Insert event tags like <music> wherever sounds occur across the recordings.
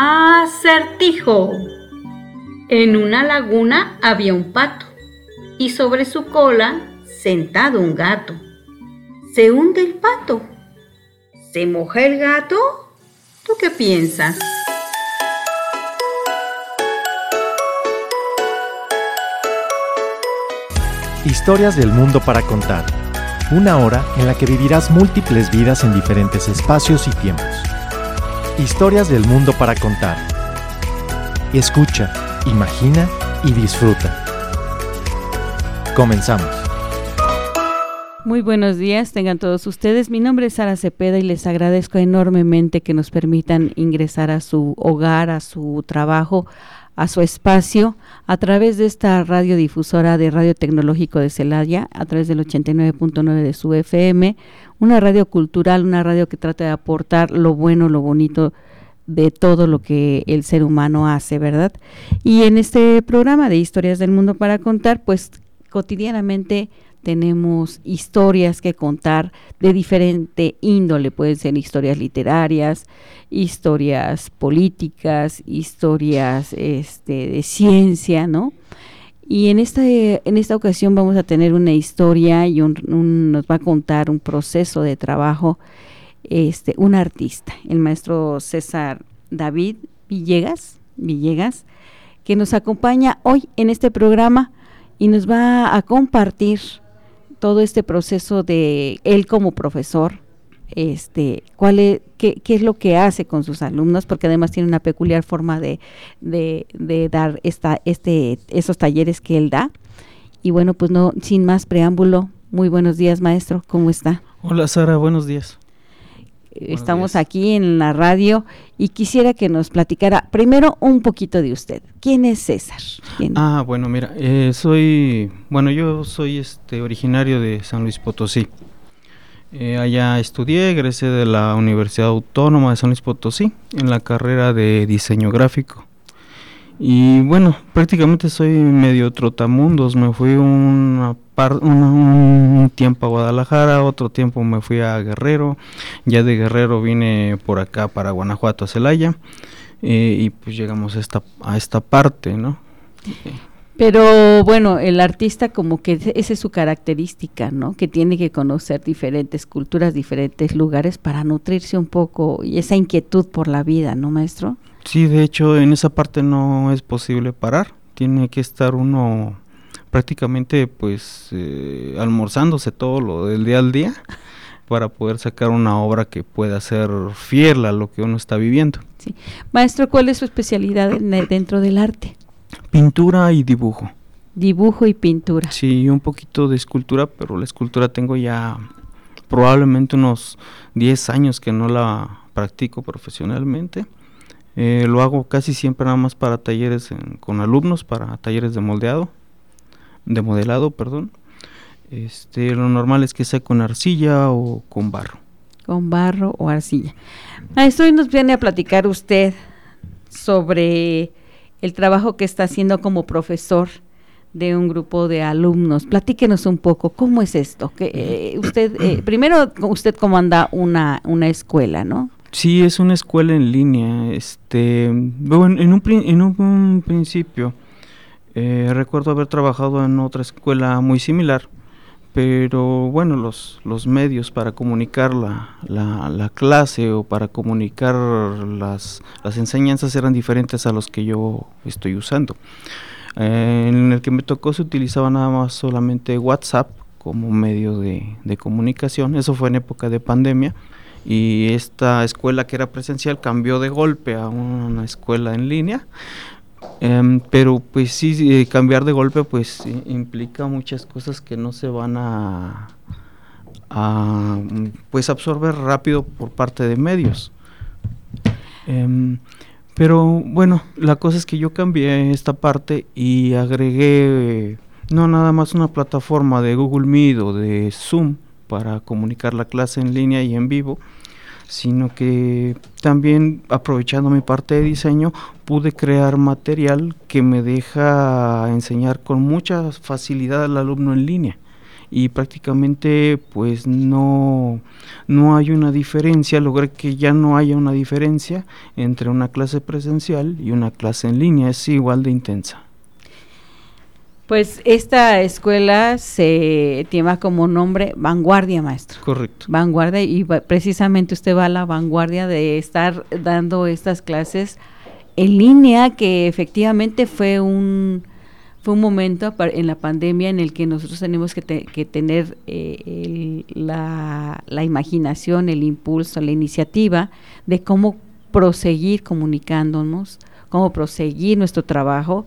Acertijo. En una laguna había un pato y sobre su cola sentado un gato. Se hunde el pato. ¿Se moja el gato? ¿Tú qué piensas? Historias del mundo para contar. Una hora en la que vivirás múltiples vidas en diferentes espacios y tiempos. Historias del mundo para contar. Escucha, imagina y disfruta. Comenzamos. Muy buenos días, tengan todos ustedes. Mi nombre es Sara Cepeda y les agradezco enormemente que nos permitan ingresar a su hogar, a su trabajo, a su espacio a través de esta radiodifusora de Radio Tecnológico de Celaya, a través del 89.9 de su FM, una radio cultural, una radio que trata de aportar lo bueno, lo bonito de todo lo que el ser humano hace, ¿verdad? Y en este programa de Historias del Mundo para Contar, pues cotidianamente tenemos historias que contar de diferente índole, pueden ser historias literarias, historias políticas, historias este, de ciencia, ¿no? Y en esta, en esta ocasión vamos a tener una historia y un, nos va a contar un proceso de trabajo este, un artista, el maestro César David Villegas, Villegas, que nos acompaña hoy en este programa y nos va a compartir todo este proceso de él como profesor, este, cuál es, qué, es lo que hace con sus alumnos, porque además tiene una peculiar forma de, de, de, dar esta, este, esos talleres que él da. Y bueno, pues no, sin más preámbulo, muy buenos días, maestro, ¿cómo está? Hola, Sara, buenos días. Estamos aquí en la radio y quisiera que nos platicara primero un poquito de usted. ¿Quién es César? Ah, bueno, mira, eh, soy, bueno, yo soy este originario de San Luis Potosí. Eh, allá estudié, egresé de la Universidad Autónoma de San Luis Potosí en la carrera de diseño gráfico. Y bueno, prácticamente soy medio trotamundos. Me fui una un, tiempo a Guadalajara, otro tiempo me fui a Guerrero. Ya de Guerrero vine por acá para Guanajuato, a Celaya. Eh, y pues llegamos a esta, a esta parte, ¿no? Pero bueno, el artista como que esa es su característica, ¿no? Que tiene que conocer diferentes culturas, diferentes lugares para nutrirse un poco y esa inquietud por la vida, ¿no, maestro? Sí, de hecho en esa parte no es posible parar. Tiene que estar uno prácticamente pues eh, almorzándose todo lo del día al día para poder sacar una obra que pueda ser fiel a lo que uno está viviendo. Sí. Maestro, ¿cuál es su especialidad dentro del arte? Pintura y dibujo. Dibujo y pintura. Sí, un poquito de escultura, pero la escultura tengo ya probablemente unos 10 años que no la practico profesionalmente. Eh, lo hago casi siempre nada más para talleres con alumnos, para talleres de moldeado, de modelado, perdón. Este, lo normal es que sea con arcilla o con barro. Con barro o arcilla. Maestro, hoy nos viene a platicar usted sobre el trabajo que está haciendo como profesor de un grupo de alumnos. Platíquenos un poco, ¿cómo es esto? Que eh, usted, eh, <clears throat> primero, usted comanda una, una escuela, ¿no? Sí, es una escuela en línea. Este, bueno, en un, en un principio eh, recuerdo haber trabajado en otra escuela muy similar, pero bueno, los, los medios para comunicar la, la, clase o para comunicar las, las, enseñanzas eran diferentes a los que yo estoy usando. Eh, en el que me tocó se utilizaba nada más solamente WhatsApp como medio de, de comunicación, eso fue en época de pandemia. Y esta escuela que era presencial cambió de golpe a una escuela en línea Em, pero pues sí, eh, cambiar de golpe pues implica muchas cosas que no se van a, pues absorber rápido por parte de medios. Em, pero bueno, la cosa es que yo cambié esta parte y agregué no nada más una plataforma de Google Meet o de Zoom para comunicar la clase en línea y en vivo, sino que también aprovechando mi parte de diseño pude crear material que me deja enseñar con mucha facilidad al alumno en línea y prácticamente pues no, no hay una diferencia, logré que ya no haya una diferencia entre una clase presencial y una clase en línea, es igual de intensa. Pues esta escuela se tiene como nombre Vanguardia, maestro. Correcto. Vanguardia y precisamente usted va a la vanguardia de estar dando estas clases en línea, que efectivamente fue un fue un momento en la pandemia en el que nosotros tenemos que, tener eh, la, la imaginación, el impulso, la iniciativa de cómo proseguir comunicándonos, cómo proseguir nuestro trabajo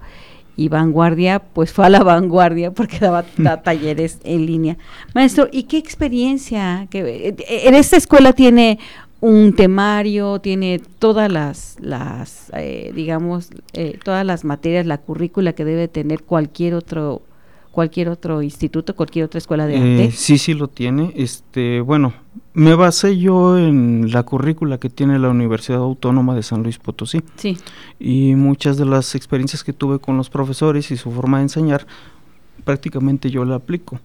y Vanguardia, pues fue a la <laughs> vanguardia porque daba <laughs> talleres en línea. Maestro, ¿y qué experiencia? Que, eh, en esta escuela tiene un temario, tiene todas las, las eh, digamos, eh, todas las materias, la currícula que debe tener cualquier otro cualquier otro instituto, cualquier otra escuela de arte? Eh, sí, sí lo tiene. Este, bueno, me basé yo en la currícula que tiene la Universidad Autónoma de San Luis Potosí. Sí. Y muchas de las experiencias que tuve con los profesores y su forma de enseñar, prácticamente yo la aplico.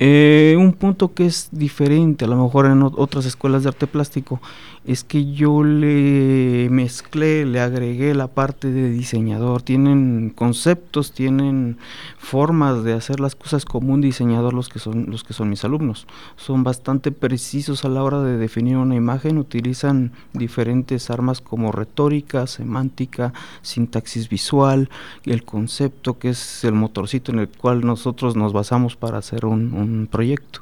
Eh, un punto que es diferente a lo mejor en otras escuelas de arte plástico es que yo le mezclé, le agregué la parte de diseñador. Tienen conceptos, tienen formas de hacer las cosas como un diseñador los que son los que son mis alumnos. Son bastante precisos a la hora de definir una imagen, utilizan diferentes armas como retórica, semántica, sintaxis visual, el concepto que es el motorcito en el cual nosotros nos basamos para hacer un proyecto.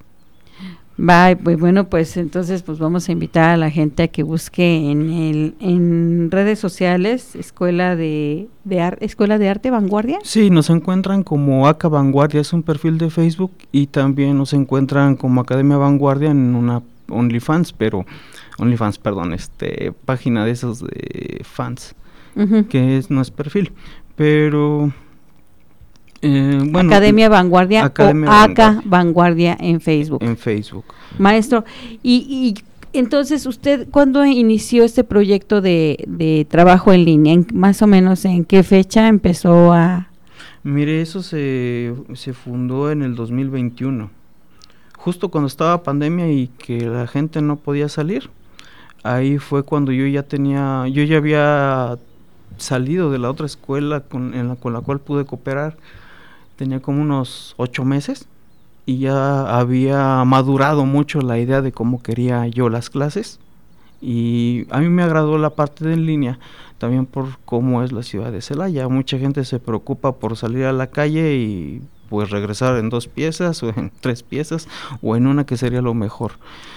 Va, pues bueno, pues entonces pues vamos a invitar a la gente a que busque en el en redes sociales Escuela de, de Escuela de Arte Vanguardia. Sí, nos encuentran como ACA Vanguardia, es un perfil de Facebook y también nos encuentran como Academia Vanguardia en una OnlyFans, pero OnlyFans, perdón, este página de esos de fans, que es no es perfil, pero eh, Academia Vanguardia o ACA Vanguardia. en Facebook. En Facebook. Maestro, y, entonces usted, ¿cuándo inició este proyecto de, trabajo en línea? más o menos en qué fecha empezó a...? Mire, eso se, se fundó en el 2021, justo cuando estaba pandemia y que la gente no podía salir. Ahí fue cuando yo ya tenía, yo ya había salido de la otra escuela con, en la, con la cual pude cooperar tenía como unos ocho meses y ya había madurado mucho la idea de cómo quería yo las clases y a mí me agradó la parte de en línea también por cómo es la ciudad de Celaya. Mucha gente se preocupa por salir a la calle y pues regresar en dos piezas <laughs> o en tres piezas o en una que sería lo mejor.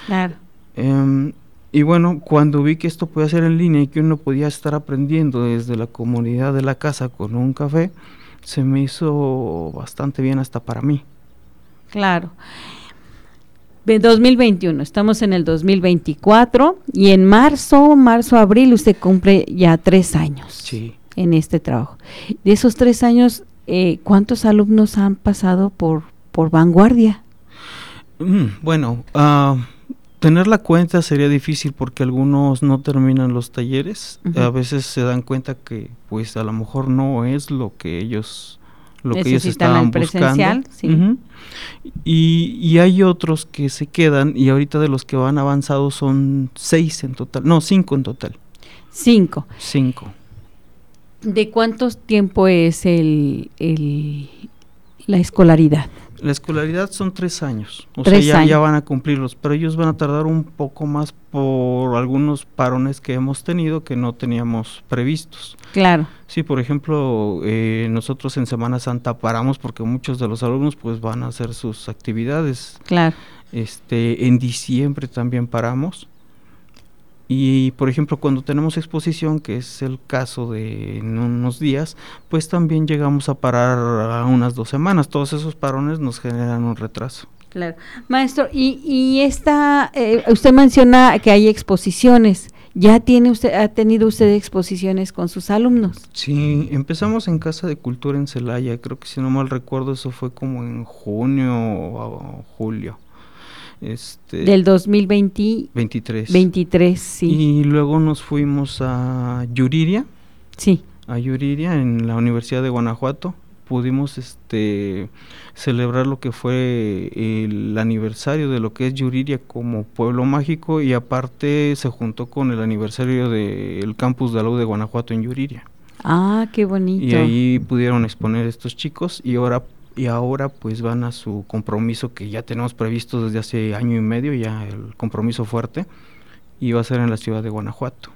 Claro. Em, y bueno, cuando vi que esto podía ser en línea y que uno podía estar aprendiendo desde la comunidad de la casa con un café, se me hizo bastante bien hasta para mí. Claro. 2021, estamos en el 2024 y en marzo, marzo, abril, usted cumple ya tres años en este trabajo. De esos tres años, eh, ¿cuántos alumnos han pasado por, por vanguardia? Mm, bueno, uh, tener la cuenta sería difícil porque algunos no terminan los talleres. A veces se dan cuenta que pues a lo mejor no es lo que ellos lo que ellos estaban buscando. y, y, hay otros que se quedan y ahorita de los que van avanzados son seis en total, no, cinco en total. Cinco. Cinco. ¿De cuánto tiempo es el, el la escolaridad? La escolaridad son tres años, o sea, ya, ya, van a cumplirlos, pero ellos van a tardar un poco más por algunos parones que hemos tenido que no teníamos previstos. Claro. Sí, por ejemplo, eh, nosotros en Semana Santa paramos porque muchos de los alumnos pues van a hacer sus actividades. Claro. Este, en diciembre también paramos y por ejemplo, cuando tenemos exposición, que es el caso de en unos días, pues también llegamos a parar a unas dos semanas. Todos esos parones nos generan un retraso. Claro. Maestro, y, y esta, eh, usted menciona que hay exposiciones. ¿Ya tiene usted, ha tenido usted exposiciones con sus alumnos? Sí, empezamos en Casa de Cultura en Celaya. Creo que si no mal recuerdo, eso fue como en junio o julio. Este, Del 2023. 23, sí. Y luego nos fuimos a Yuriria. Sí. A Yuriria en la Universidad de Guanajuato pudimos este celebrar lo que fue el aniversario de lo que es Yuriria como pueblo mágico y aparte se juntó con el aniversario del campus de la de Guanajuato en Yuriria. Ah, qué bonito. Y ahí pudieron exponer estos chicos y ahora y ahora pues van a su compromiso que ya tenemos previsto desde hace año y medio, ya el compromiso fuerte, y va a ser en la ciudad de Guanajuato.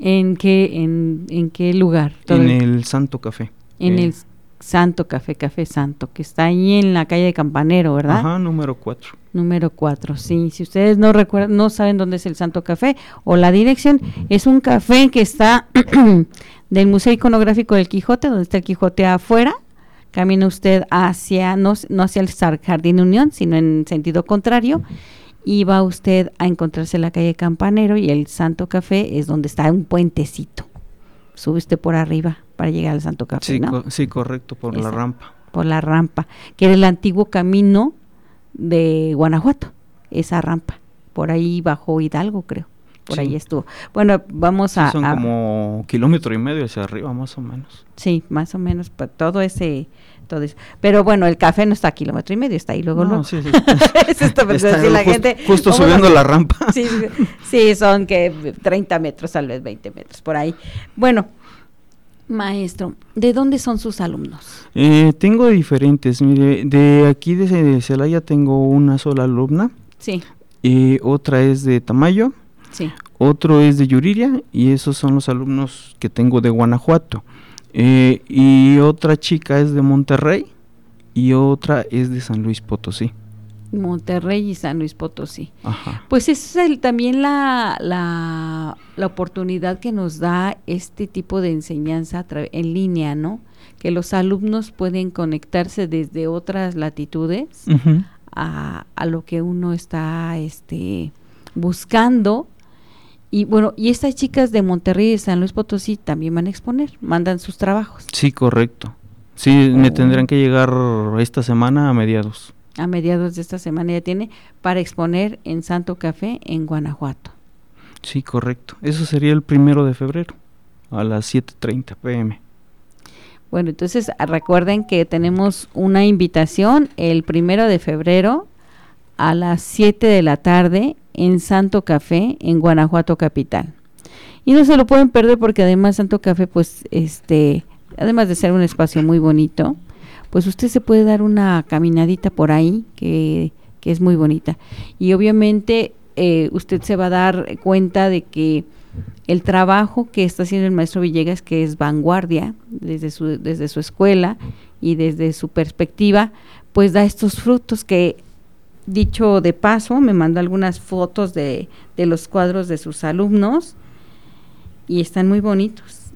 ¿En qué, en, en qué lugar? En el Santo Café. En el Santo Café, Café Santo, que está ahí en la calle de Campanero, ¿verdad? Ajá, número 4. Número 4, sí. Si ustedes no recuerdan, no saben dónde es el Santo Café o la dirección, es un café que está <clears throat> del Museo Iconográfico del Quijote, donde está el Quijote afuera, camina usted hacia, no, no hacia el Jardín Unión, sino en sentido contrario, y va usted a encontrarse la calle Campanero y el Santo Café es donde está un puentecito. Sube usted por arriba para llegar al Santo Café, sí, ¿no? sí, correcto, por la rampa. Por la rampa, que era el antiguo camino de Guanajuato, esa rampa. Por ahí bajó Hidalgo, creo. Por ahí estuvo. Bueno, vamos a... Son como kilómetro y medio hacia arriba, más o menos. Sí, más o menos, todo ese, todo eso. Pero bueno, el café no está a kilómetro y medio, está ahí luego, no, Sí, sí. <laughs> es esto, está la gente, justo subiendo la rampa. <laughs> Sí, sí, son que 30 metros, tal vez 20 metros, por ahí. Bueno, maestro, ¿de dónde son sus alumnos? Eh, tengo diferentes, mire, de aquí de Celaya tengo una sola alumna. Sí. Y otra es de Tamayo Sí. Otro es de Yuriria y esos son los alumnos que tengo de Guanajuato. Eh, y otra chica es de Monterrey y otra es de San Luis Potosí. Monterrey y San Luis Potosí. Ajá. Pues es el, también la, la, la, oportunidad que nos da este tipo de enseñanza en línea, ¿no? Que los alumnos pueden conectarse desde otras latitudes a, a, lo que uno está este, buscando y bueno, y estas chicas de Monterrey y de San Luis Potosí también van a exponer, mandan sus trabajos. Sí, correcto. Sí, me oh. tendrán que llegar esta semana a mediados. A mediados de esta semana ya tiene para exponer en Santo Café en Guanajuato. Sí, correcto. Eso sería el primero de febrero a las 7.30 pm. Bueno, entonces recuerden que tenemos una invitación el primero de febrero a las 7 de la tarde en Santo Café, en Guanajuato Capital. Y no se lo pueden perder porque además Santo Café, pues, este, además de ser un espacio muy bonito, pues usted se puede dar una caminadita por ahí que, que es muy bonita. Y obviamente eh, usted se va a dar cuenta de que el trabajo que está haciendo el maestro Villegas, que es vanguardia desde su, desde su escuela y desde su perspectiva, pues da estos frutos que dicho de paso, me mandó algunas fotos de, de los cuadros de sus alumnos y están muy bonitos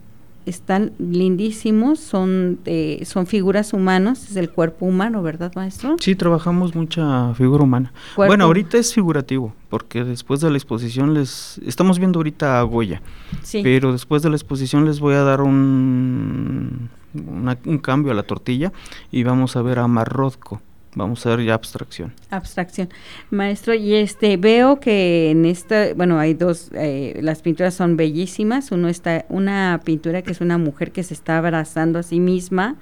están lindísimos, son son figuras humanas, es el cuerpo humano, ¿verdad, maestro? Sí, trabajamos mucha figura humana. Bueno, ahorita es figurativo, porque después de la exposición les estamos viendo ahorita a Goya. Sí. Pero después de la exposición les voy a dar un un cambio a la tortilla y vamos a ver a Marrodco vamos a ver ya abstracción. Abstracción. Maestro, y este, veo que en esta, bueno, hay dos, eh, las pinturas son bellísimas. Uno está, una pintura que es una mujer que se está abrazando a sí misma,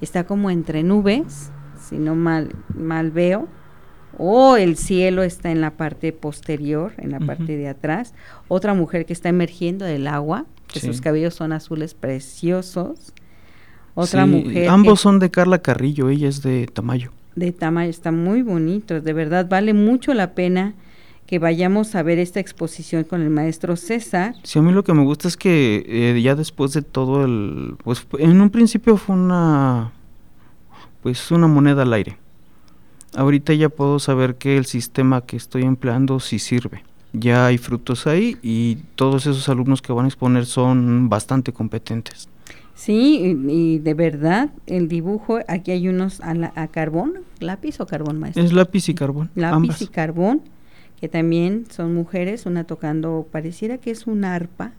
está como entre nubes, si no mal, mal veo. O el cielo está en la parte posterior, en la parte de atrás. Otra mujer que está emergiendo del agua, que sus cabellos son azules preciosos. Otra mujer. Ambos son de Carla Carrillo, ella es de Tamayo de tamaño, está muy bonito, de verdad vale mucho la pena que vayamos a ver esta exposición con el maestro César. Sí, a mí lo que me gusta es que eh, ya después de todo el, pues en un principio fue una, pues una moneda al aire. Ahorita ya puedo saber que el sistema que estoy empleando sí sirve. Ya hay frutos ahí y todos esos alumnos que van a exponer son bastante competentes. Sí, y, de verdad, el dibujo, aquí hay unos a, carbón, lápiz o carbón maestro. Es lápiz y carbón. Lápiz y carbón, que también son mujeres, una tocando, pareciera que es un arpa,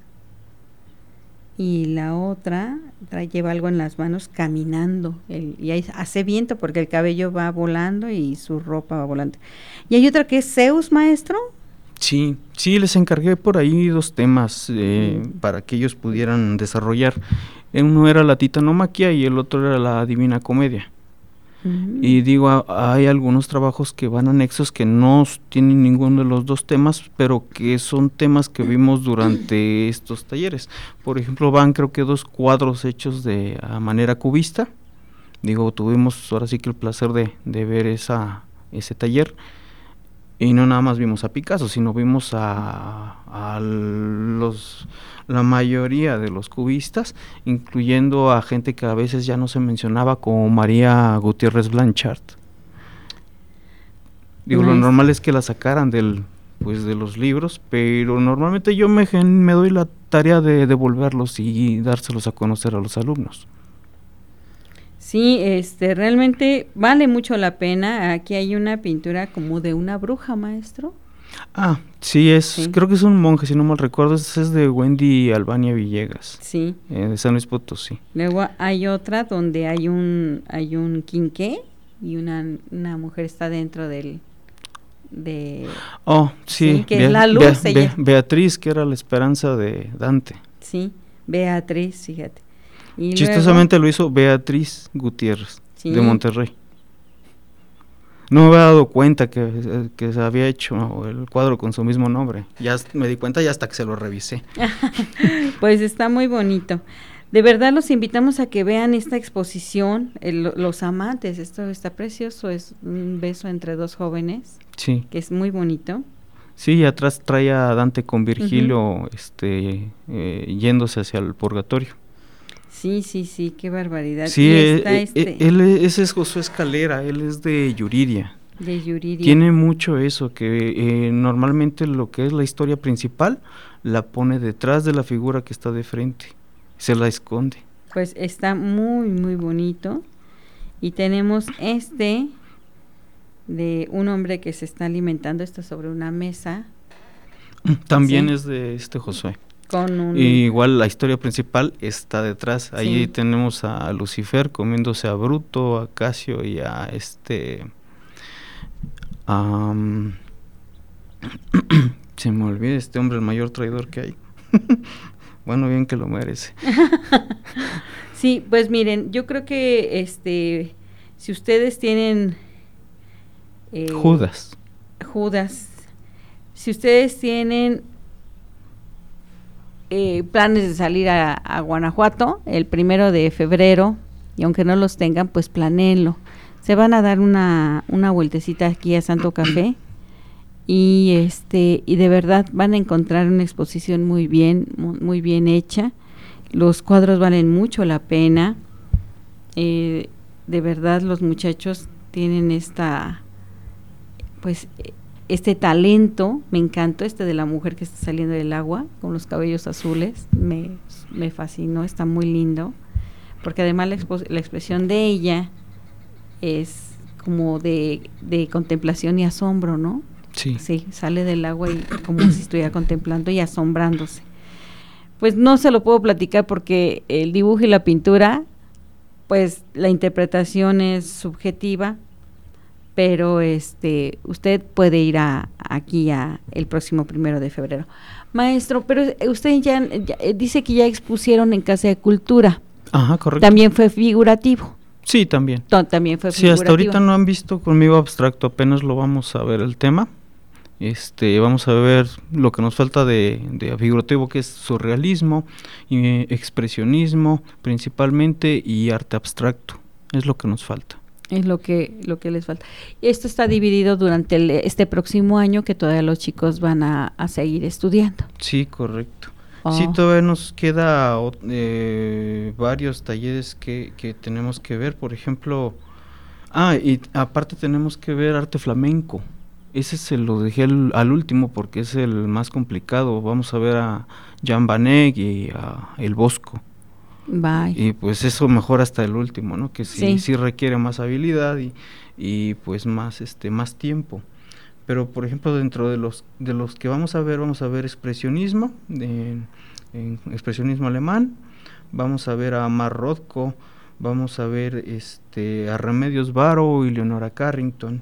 y la otra trae, lleva algo en las manos caminando, y ahí hace viento porque el cabello va volando y su ropa va volando. Y hay otra que es Zeus, maestro. Sí, sí, les encargué por ahí dos temas eh, para que ellos pudieran desarrollar. Uno era la titanomaquia y el otro era la divina comedia. Y digo, hay algunos trabajos que van anexos que no tienen ninguno de los dos temas, pero que son temas que vimos durante <coughs> estos talleres. Por ejemplo, van creo que dos cuadros hechos de a manera cubista. Digo, tuvimos ahora sí que el placer de, de ver esa, ese taller y no nada más vimos a Picasso, sino vimos a, los la mayoría de los cubistas, incluyendo a gente que a veces ya no se mencionaba como María Gutiérrez Blanchard. Digo, lo normal es que la sacaran del pues de los libros, pero normalmente yo me, me doy la tarea de devolverlos y dárselos a conocer a los alumnos. Sí, este, realmente vale mucho la pena. Aquí hay una pintura como de una bruja, maestro. Ah, sí, es, creo que es un monje, si no mal recuerdo, es de Wendy Albania Villegas. Sí. Eh, de San Luis Potosí. Luego hay otra donde hay un, hay un quinqué y una, una mujer está dentro del, de... Oh, sí. que es la luz. Beatriz, que era la esperanza de Dante. Sí, Beatriz, fíjate. Chistosamente lo hizo Beatriz Gutiérrez, de Monterrey. No me había dado cuenta que, se había hecho el cuadro con su mismo nombre. Ya me di cuenta ya hasta que se lo revisé. <laughs> pues está muy bonito. De verdad los invitamos a que vean esta exposición, Los Amantes. Esto está precioso, es un beso entre dos jóvenes. Sí. Que es muy bonito. Sí, y atrás trae a Dante con Virgilio este, eh, yéndose hacia el purgatorio. Sí, sí, sí, qué barbaridad. Sí, eh, eh, este él, ese es Josué Escalera, él es de Yuriria. De Yuriria. Tiene mucho eso, que eh, normalmente lo que es la historia principal la pone detrás de la figura que está de frente, se la esconde. Pues está muy, muy bonito. Y tenemos este de un hombre que se está alimentando, esto sobre una mesa. También es de este Josué igual la historia principal está detrás. Ahí tenemos a Lucifer comiéndose a Bruto, a Casio y a este... <coughs> se me olvida este hombre, el mayor traidor que hay. <laughs> bueno, bien que lo merece. <laughs> sí, pues miren, yo creo que este, si ustedes tienen... Eh, Judas. Judas. Si ustedes tienen eh, planes de salir a, Guanajuato el primero de febrero y aunque no los tengan, pues planeenlo. Se van a dar una, una vueltecita aquí a Santo Café y este y de verdad van a encontrar una exposición muy bien muy bien hecha. Los cuadros valen mucho la pena. Eh, de verdad los muchachos tienen esta pues este talento, me encantó este de la mujer que está saliendo del agua con los cabellos azules, me, me fascinó, está muy lindo, porque además la, la expresión de ella es como de, de, contemplación y asombro, ¿no? Sí. Sí, sale del agua y como si estuviera contemplando y asombrándose. Pues no se lo puedo platicar porque el dibujo y la pintura, pues la interpretación es subjetiva, pero este usted puede ir a, aquí a el próximo primero de febrero. Maestro, pero usted ya, eh, dice que ya expusieron en Casa de Cultura. Ajá, correcto. También fue figurativo. Sí, también. también fue figurativo. Sí, hasta ahorita no han visto conmigo abstracto, apenas lo vamos a ver el tema. Este, vamos a ver lo que nos falta de, de figurativo, que es surrealismo, y, expresionismo principalmente y arte abstracto. Es lo que nos falta. Es lo que, lo que les falta. Esto está dividido durante este próximo año que todavía los chicos van a, seguir estudiando. Sí, correcto. Sí, oh. todavía nos queda eh, varios talleres que, que tenemos que ver. Por ejemplo, ah, y aparte tenemos que ver arte flamenco. Ese se lo dejé al, último porque es el más complicado. Vamos a ver a Jan Baneg y a El Bosco. Y pues eso mejor hasta el último, ¿no? Que sí, sí. requiere más habilidad y, y, pues más este más tiempo. Pero por ejemplo dentro de los de los que vamos a ver vamos a ver expresionismo, en, expresionismo alemán, vamos a ver a Mar Rothko, vamos a ver este a Remedios Varo y Leonora Carrington.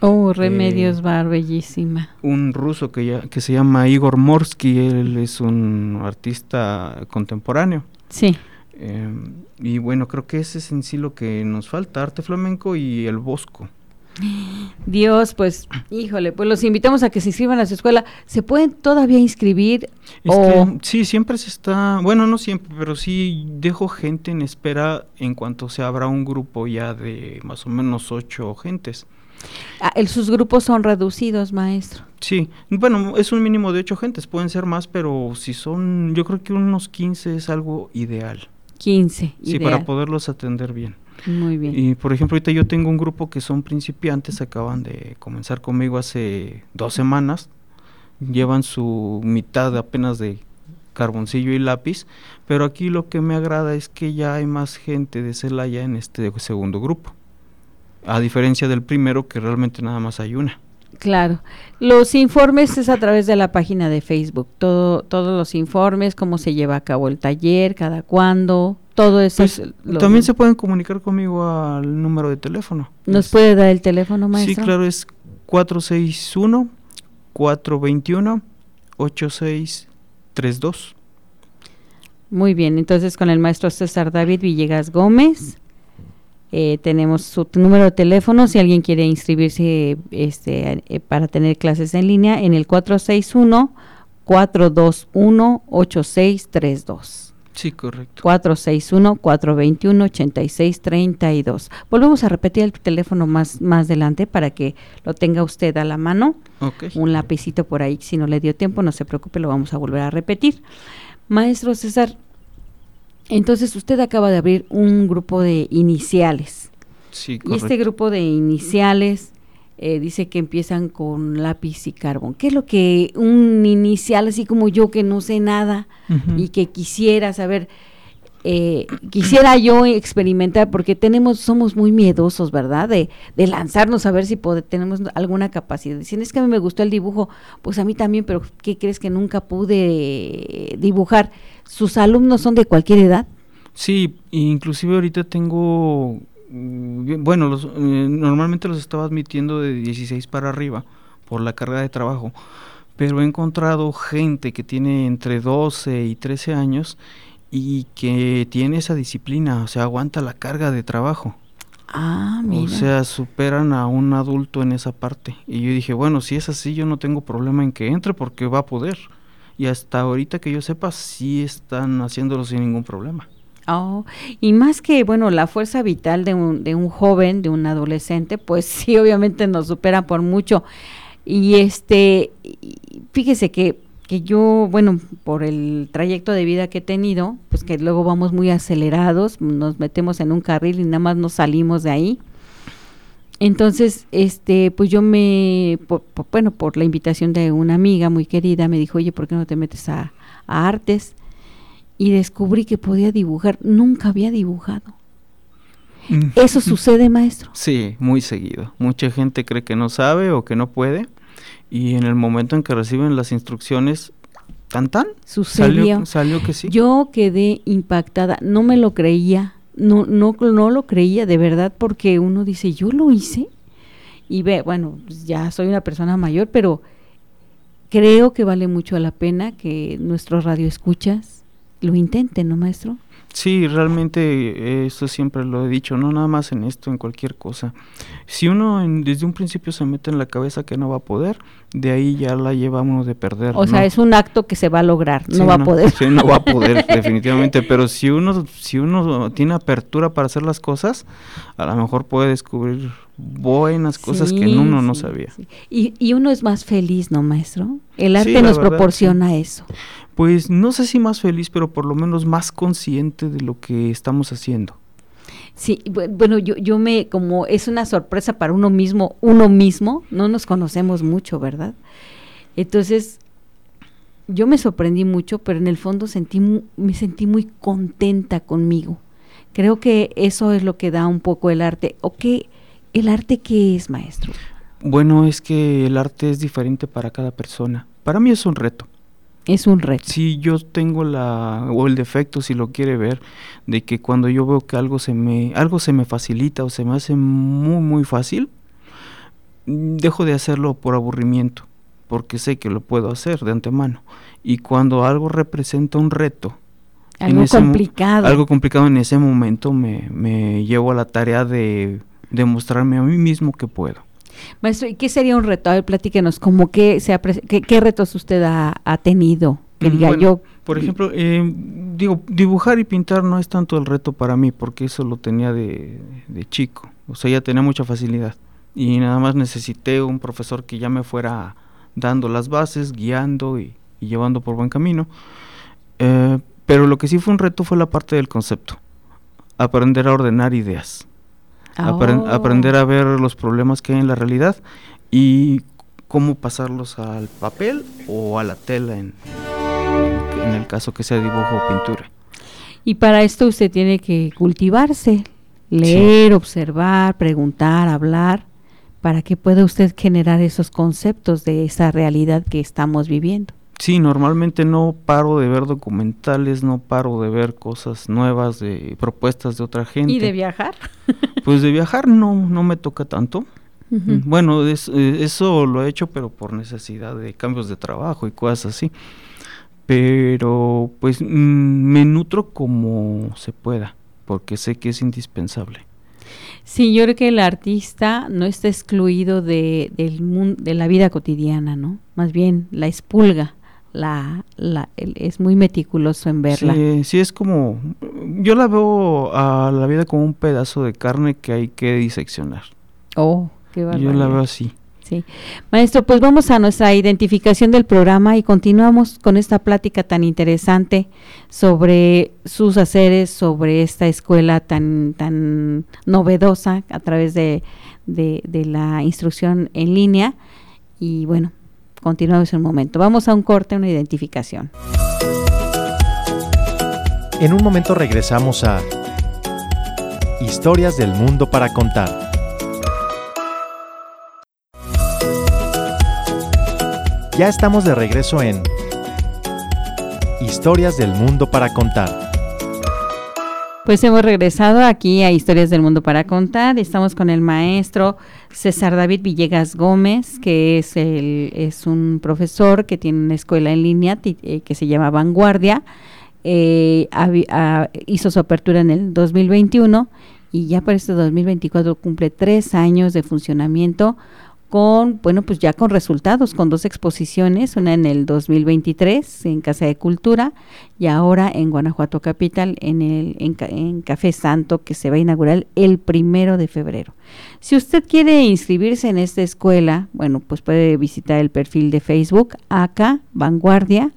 Oh, Remedios Bar, bellísima. Un ruso que, ya, que se llama Igor Morsky, él es un artista contemporáneo. Sí. Em, y bueno, creo que ese es en sí lo que nos falta, arte flamenco y el bosco. Dios, pues, híjole, pues los invitamos a que se inscriban a su escuela. ¿Se pueden todavía inscribir? sí, siempre se está, bueno, no siempre, pero sí dejo gente en espera en cuanto se abra un grupo ya de más o menos ocho gentes. Ah, sus grupos son reducidos, maestro. Sí, bueno, es un mínimo de ocho gentes, pueden ser más, pero si son, yo creo que unos 15 es algo ideal. 15. Sí, para poderlos atender bien. Muy bien. Y por ejemplo, ahorita yo tengo un grupo que son principiantes, acaban de comenzar conmigo hace dos semanas, llevan su mitad apenas de carboncillo y lápiz, pero aquí lo que me agrada es que ya hay más gente de Celaya en este segundo grupo, a diferencia del primero que realmente nada más hay una. Claro, los informes es a través de la página de Facebook, todo, todos los informes, cómo se lleva a cabo el taller, cada cuándo, todo eso. Pues, también se pueden comunicar conmigo al número de teléfono. ¿Nos puede dar el teléfono, maestro? Sí, claro, es 461-421-8632. Muy bien, entonces con el maestro César David Villegas Gómez. Eh, tenemos su número de teléfono si alguien quiere inscribirse este, eh, para tener clases en línea en el 461 421 8632. Sí, correcto. 461-421-8632. Volvemos a repetir el teléfono más, más adelante para que lo tenga usted a la mano. Un lapicito por ahí, si no le dio tiempo, no se preocupe, lo vamos a volver a repetir. Maestro César, entonces usted acaba de abrir un grupo de iniciales. Sí, correcto. Y este grupo de iniciales eh, dice que empiezan con lápiz y carbón. ¿Qué es lo que un inicial, así como yo que no sé nada y que quisiera saber, eh, quisiera yo experimentar, porque tenemos, somos muy miedosos, ¿verdad? De, de lanzarnos a ver si tenemos alguna capacidad. Dicen, es que a mí me gustó el dibujo, pues a mí también, pero ¿qué crees que nunca pude dibujar? ¿Sus alumnos son de cualquier edad? Sí, inclusive ahorita tengo Mm, bueno, los, eh, normalmente los estaba admitiendo de 16 para arriba por la carga de trabajo, pero he encontrado gente que tiene entre 12 y 13 años y que tiene esa disciplina, o sea, aguanta la carga de trabajo. Ah, mira. O sea, superan a un adulto en esa parte. Y yo dije, bueno, si es así, yo no tengo problema en que entre porque va a poder. Y hasta ahorita que yo sepa, sí están haciéndolo sin ningún problema. Oh, y más que, bueno, la fuerza vital de un, de un joven, de un adolescente, pues <laughs> sí, obviamente nos supera por mucho. Y este, fíjese que, que yo, bueno, por el trayecto de vida que he tenido, pues que luego vamos muy acelerados, nos metemos en un carril y nada más nos salimos de ahí. Entonces, este, pues yo me, bueno, por la invitación de una amiga muy querida, me dijo, oye, ¿por qué no te metes a, a artes? y descubrí que podía dibujar. Nunca había dibujado. Mm. ¿Eso sucede, maestro? Sí, muy seguido. Mucha gente cree que no sabe o que no puede y en el momento en que reciben las instrucciones, tan tan, sucedió. Salió, que sí. Yo quedé impactada, no me lo creía, no, no, no lo creía de verdad porque uno dice, yo lo hice y ve, bueno, ya soy una persona mayor, pero creo que vale mucho la pena que nuestros radioescuchas lo intenten, ¿no, maestro? Sí, realmente eso siempre lo he dicho, no nada más en esto, en cualquier cosa. Si uno desde un principio se mete en la cabeza que no va a poder, de ahí ya la lleva uno de perder. O sea, es un acto que se va a lograr, no va a poder. Sí, no va a poder, <laughs> definitivamente, pero si uno, si uno tiene apertura para hacer las cosas, a lo mejor puede descubrir buenas cosas que uno no sabía. Y, y, uno es más feliz, ¿no, maestro? El arte nos proporciona eso pues no sé si más feliz, pero por lo menos más consciente de lo que estamos haciendo. Sí, bueno, yo, yo me, como es una sorpresa para uno mismo, uno mismo, no nos conocemos mucho, ¿verdad? Entonces, yo me sorprendí mucho, pero en el fondo sentí, me sentí muy contenta conmigo. Creo que eso es lo que da un poco el arte. ¿O qué? ¿El arte qué es, maestro? Bueno, es que el arte es diferente para cada persona. Para mí es un reto. Es un reto. Sí, yo tengo la o el defecto si lo quiere ver de que cuando yo veo que algo se me algo se me facilita o se me hace muy muy fácil, dejo de hacerlo por aburrimiento, porque sé que lo puedo hacer de antemano. Y cuando algo representa un reto, algo complicado. Algo complicado en ese momento me, me llevo a la tarea de demostrarme a mí mismo que puedo. Maestro, ¿y qué sería un reto? A ver, platíquenos, ¿cómo qué, se qué, retos usted ha, tenido? Que diga yo. Por ejemplo, eh, digo, dibujar y pintar no es tanto el reto para mí, porque eso lo tenía de, de chico. O sea, ya tenía mucha facilidad. Y nada más necesité un profesor que ya me fuera dando las bases, guiando y, llevando por buen camino. Eh, pero lo que sí fue un reto fue la parte del concepto. Aprender a ordenar ideas. Oh. aprender a ver los problemas que hay en la realidad y cómo pasarlos al papel o a la tela en, en el caso que sea dibujo o pintura. Y para esto usted tiene que cultivarse, leer, observar, preguntar, hablar, para que pueda usted generar esos conceptos de esa realidad que estamos viviendo. Sí, normalmente no paro de ver documentales, no paro de ver cosas nuevas, de propuestas de otra gente. ¿Y de viajar? <laughs> pues de viajar no, no me toca tanto. Bueno, eh, eso lo he hecho, pero por necesidad de cambios de trabajo y cosas así. Pero pues mm, me nutro como se pueda, porque sé que es indispensable. Sí, yo creo que el artista no está excluido de, del mundo, de la vida cotidiana, ¿no? Más bien la expulga la, la es muy meticuloso en verla. Sí, sí, es como, yo la veo a la vida como un pedazo de carne que hay que diseccionar. Oh, qué barbaridad. Yo la veo así. Sí. Maestro, pues vamos a nuestra identificación del programa y continuamos con esta plática tan interesante sobre sus haceres, sobre esta escuela tan, tan novedosa a través de, de, de la instrucción en línea. Y bueno, Continuamos un momento. Vamos a un corte, una identificación. En un momento regresamos a Historias del Mundo para Contar. Ya estamos de regreso en Historias del Mundo para Contar. Pues hemos regresado aquí a Historias del Mundo para contar. Estamos con el maestro César David Villegas Gómez, que es, el, es un profesor que tiene una escuela en línea eh, que se llama Vanguardia. Eh, hizo su apertura en el 2021 y ya para este 2024 cumple tres años de funcionamiento con, bueno, pues ya con resultados, con dos exposiciones, una en el 2023 en Casa de Cultura y ahora en Guanajuato Capital en el en, Café Santo que se va a inaugurar el primero de febrero. Si usted quiere inscribirse en esta escuela, bueno, pues puede visitar el perfil de Facebook ACA Vanguardia,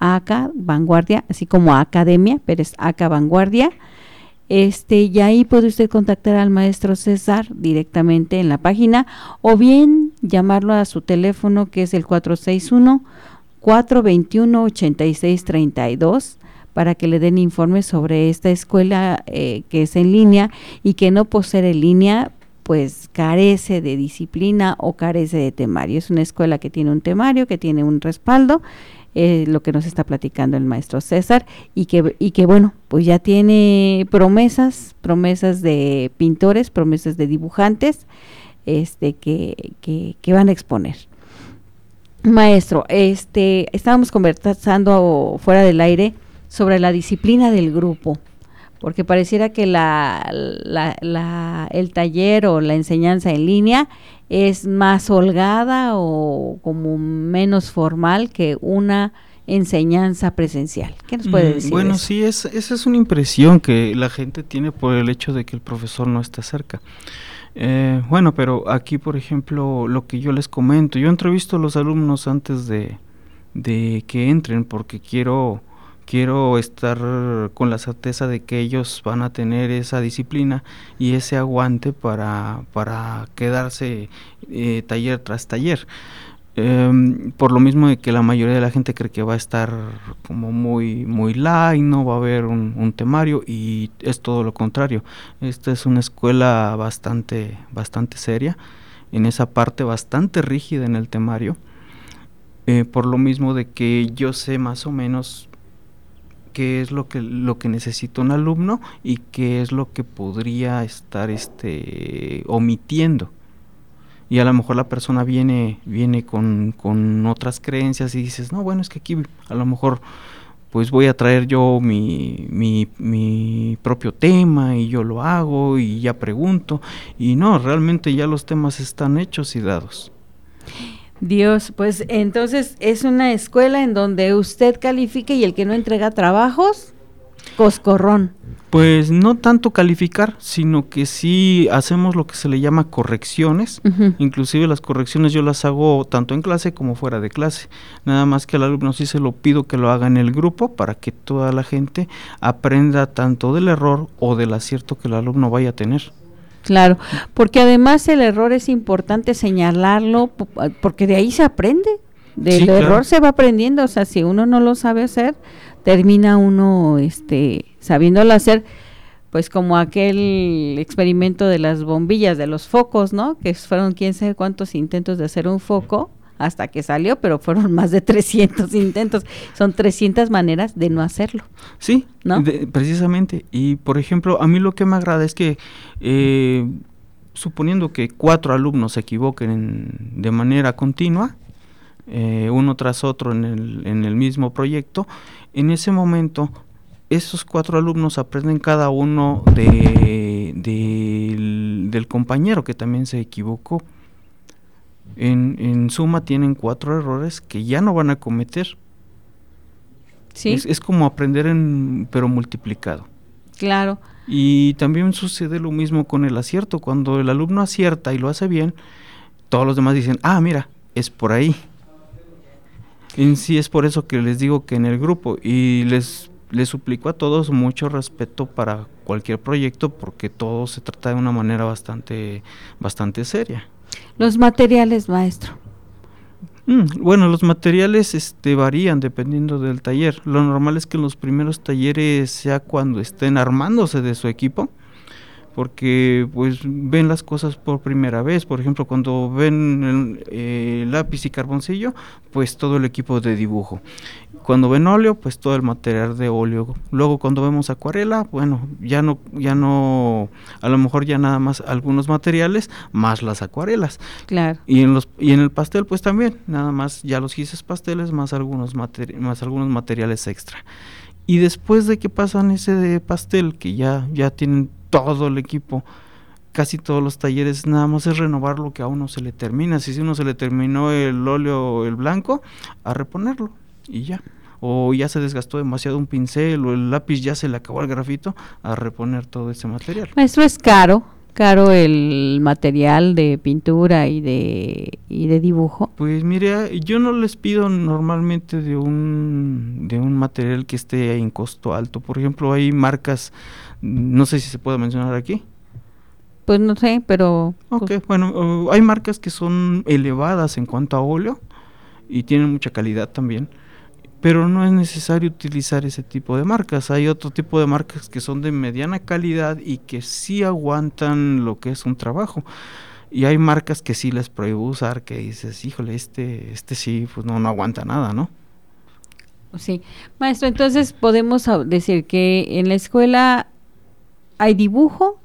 ACA Vanguardia, así como Academia, pero es ACA Vanguardia este, y ahí puede usted contactar al maestro César directamente en la página o bien llamarlo a su teléfono que es el 461 421 8632 para que le den informes sobre esta escuela eh, que es en línea y que no por ser en línea pues carece de disciplina o carece de temario. Es una escuela que tiene un temario, que tiene un respaldo lo que nos está platicando el maestro César y que, y que bueno, pues ya tiene promesas, promesas de pintores, promesas de dibujantes este, que, que, que van a exponer. Maestro, este, estábamos conversando fuera del aire sobre la disciplina del grupo, porque pareciera que la, la, la, el taller o la enseñanza en línea es más holgada o como menos formal que una enseñanza presencial. ¿Qué nos puede mm, decir? Bueno, sí, es, esa es una impresión que la gente tiene por el hecho de que el profesor no está cerca. Eh, bueno, pero aquí, por ejemplo, lo que yo les comento, yo entrevisto a los alumnos antes de, de que entren porque quiero quiero estar con la certeza de que ellos van a tener esa disciplina y ese aguante para, para quedarse eh, taller tras taller. Em, por lo mismo de que la mayoría de la gente cree que va a estar como muy muy light, no va a haber un, temario y es todo lo contrario. Esta es una escuela bastante bastante seria, en esa parte bastante rígida en el temario. Eh, por lo mismo de que yo sé más o menos qué es lo que lo que necesita un alumno y qué es lo que podría estar este omitiendo y a lo mejor la persona viene, viene con, con otras creencias y dices, no, bueno, es que aquí a lo mejor pues voy a traer yo mi, mi, mi, propio tema y yo lo hago y ya pregunto. Y no, realmente ya los temas están hechos y dados. Dios, pues entonces es una escuela en donde usted califique y el que no entrega trabajos, coscorrón. Pues no tanto calificar, sino que sí hacemos lo que se le llama correcciones. Inclusive las correcciones yo las hago tanto en clase como fuera de clase. Nada más que al alumno sí se lo pido que lo haga en el grupo para que toda la gente aprenda tanto del error o del acierto que el alumno vaya a tener. Claro, porque además el error es importante señalarlo porque de ahí se aprende. Del error se va aprendiendo, o sea, si uno no lo sabe hacer, termina uno este sabiéndolo hacer pues como aquel experimento de las bombillas de los focos, ¿no? Que fueron quién sabe cuántos intentos de hacer un foco hasta que salió, pero fueron <laughs> más de 300 intentos. Son 300 maneras de no hacerlo. Sí, ¿no? precisamente. Y por ejemplo, a mí lo que me agrada es que eh, suponiendo que cuatro alumnos se equivoquen de manera continua, eh, uno tras otro en el, en el mismo proyecto, en ese momento esos cuatro alumnos aprenden cada uno de, del compañero que también se equivocó. En, en, suma tienen cuatro errores que ya no van a cometer. Sí. Es, como aprender en, pero multiplicado. Claro. Y también sucede lo mismo con el acierto. Cuando el alumno acierta y lo hace bien, todos los demás dicen, ah, mira, es por ahí. En sí es por eso que les digo que en el grupo y les, les suplico a todos mucho respeto para cualquier proyecto porque todo se trata de una manera bastante, bastante seria. Los materiales, maestro. Mm, bueno, los materiales este, varían dependiendo del taller. Lo normal es que en los primeros talleres sea cuando estén armándose de su equipo, porque pues ven las cosas por primera vez. Por ejemplo, cuando ven el, eh, lápiz y carboncillo, pues todo el equipo de dibujo. Cuando ven óleo, pues todo el material de óleo. Luego cuando vemos acuarela, bueno, ya no, ya no, a lo mejor ya nada más algunos materiales, más las acuarelas. Claro. Y en los, y en el pastel, pues también, nada más ya los gises pasteles, más algunos más algunos materiales extra. Y después de que pasan ese de pastel, que ya, ya tienen todo el equipo, casi todos los talleres, nada más es renovar lo que a uno se le termina. Si a uno se le terminó el óleo el blanco, a reponerlo y ya. O ya se desgastó demasiado un pincel o el lápiz ya se le acabó el grafito, a reponer todo ese material. Maestro, es caro, caro el material de pintura y de, y de dibujo? Pues mire, yo no les pido normalmente de un, de un material que esté en costo alto. Por ejemplo, hay marcas no sé si se puede mencionar aquí. Pues no sé, pero... Ok, pues bueno, hay marcas que son elevadas en cuanto a óleo y tienen mucha calidad también, pero no es necesario utilizar ese tipo de marcas. Hay otro tipo de marcas que son de mediana calidad y que sí aguantan lo que es un trabajo. Y hay marcas que sí les prohíbo usar, que dices, híjole, este, este sí, pues no, no aguanta nada, ¿no? Sí, maestro, entonces podemos decir que en la escuela hay dibujo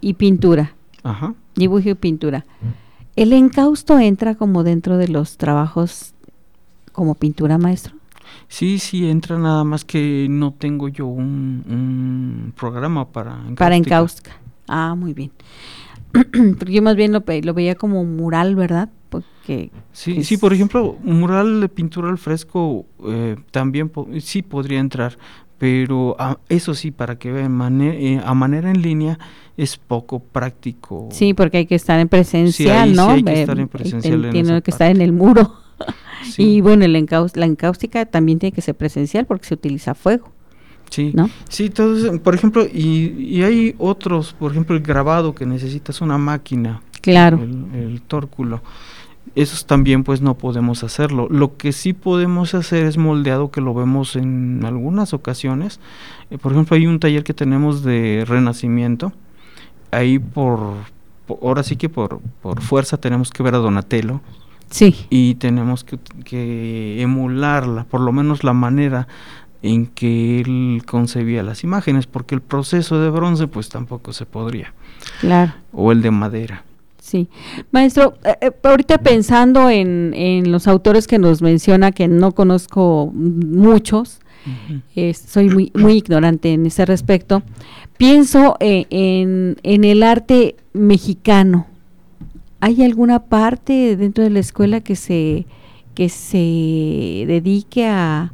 y pintura. Ajá. Dibujo y pintura. ¿El encausto entra como dentro de los trabajos como pintura, maestro? Sí, sí, entra nada más que no tengo yo un, programa para encáustica. Para encáustica. Ah, muy bien. <clears throat> Porque yo más bien lo, veía como mural, ¿verdad? Porque sí, sí, por ejemplo, mural de pintura al fresco eh, también sí podría entrar, pero ah, eso sí, para que vean, eh, a manera en línea es poco práctico. Sí, porque hay que estar en presencial, ¿no? Sí, hay que estar en presencial. Tiene que estar en el muro. Y bueno, la encáustica también tiene que ser presencial porque se utiliza fuego. Sí, ¿no? sí, entonces, por ejemplo, y, y, hay otros, por ejemplo, el grabado que necesitas una máquina. Claro. El, el tórculo esos también pues no podemos hacerlo. Lo que sí podemos hacer es moldeado que lo vemos en algunas ocasiones. Eh, por ejemplo, hay un taller que tenemos de renacimiento. Ahí por, ahora sí que por, por fuerza tenemos que ver a Donatello. Sí. Y tenemos que, que emularla, por lo menos la manera en que él concebía las imágenes, porque el proceso de bronce pues tampoco se podría. Claro. O el de madera. Sí, maestro, eh, eh, ahorita pensando en, en, los autores que nos menciona, que no conozco muchos, soy muy, muy ignorante en ese respecto, pienso eh, en, en, el arte mexicano. ¿Hay alguna parte dentro de la escuela que se, que se dedique a,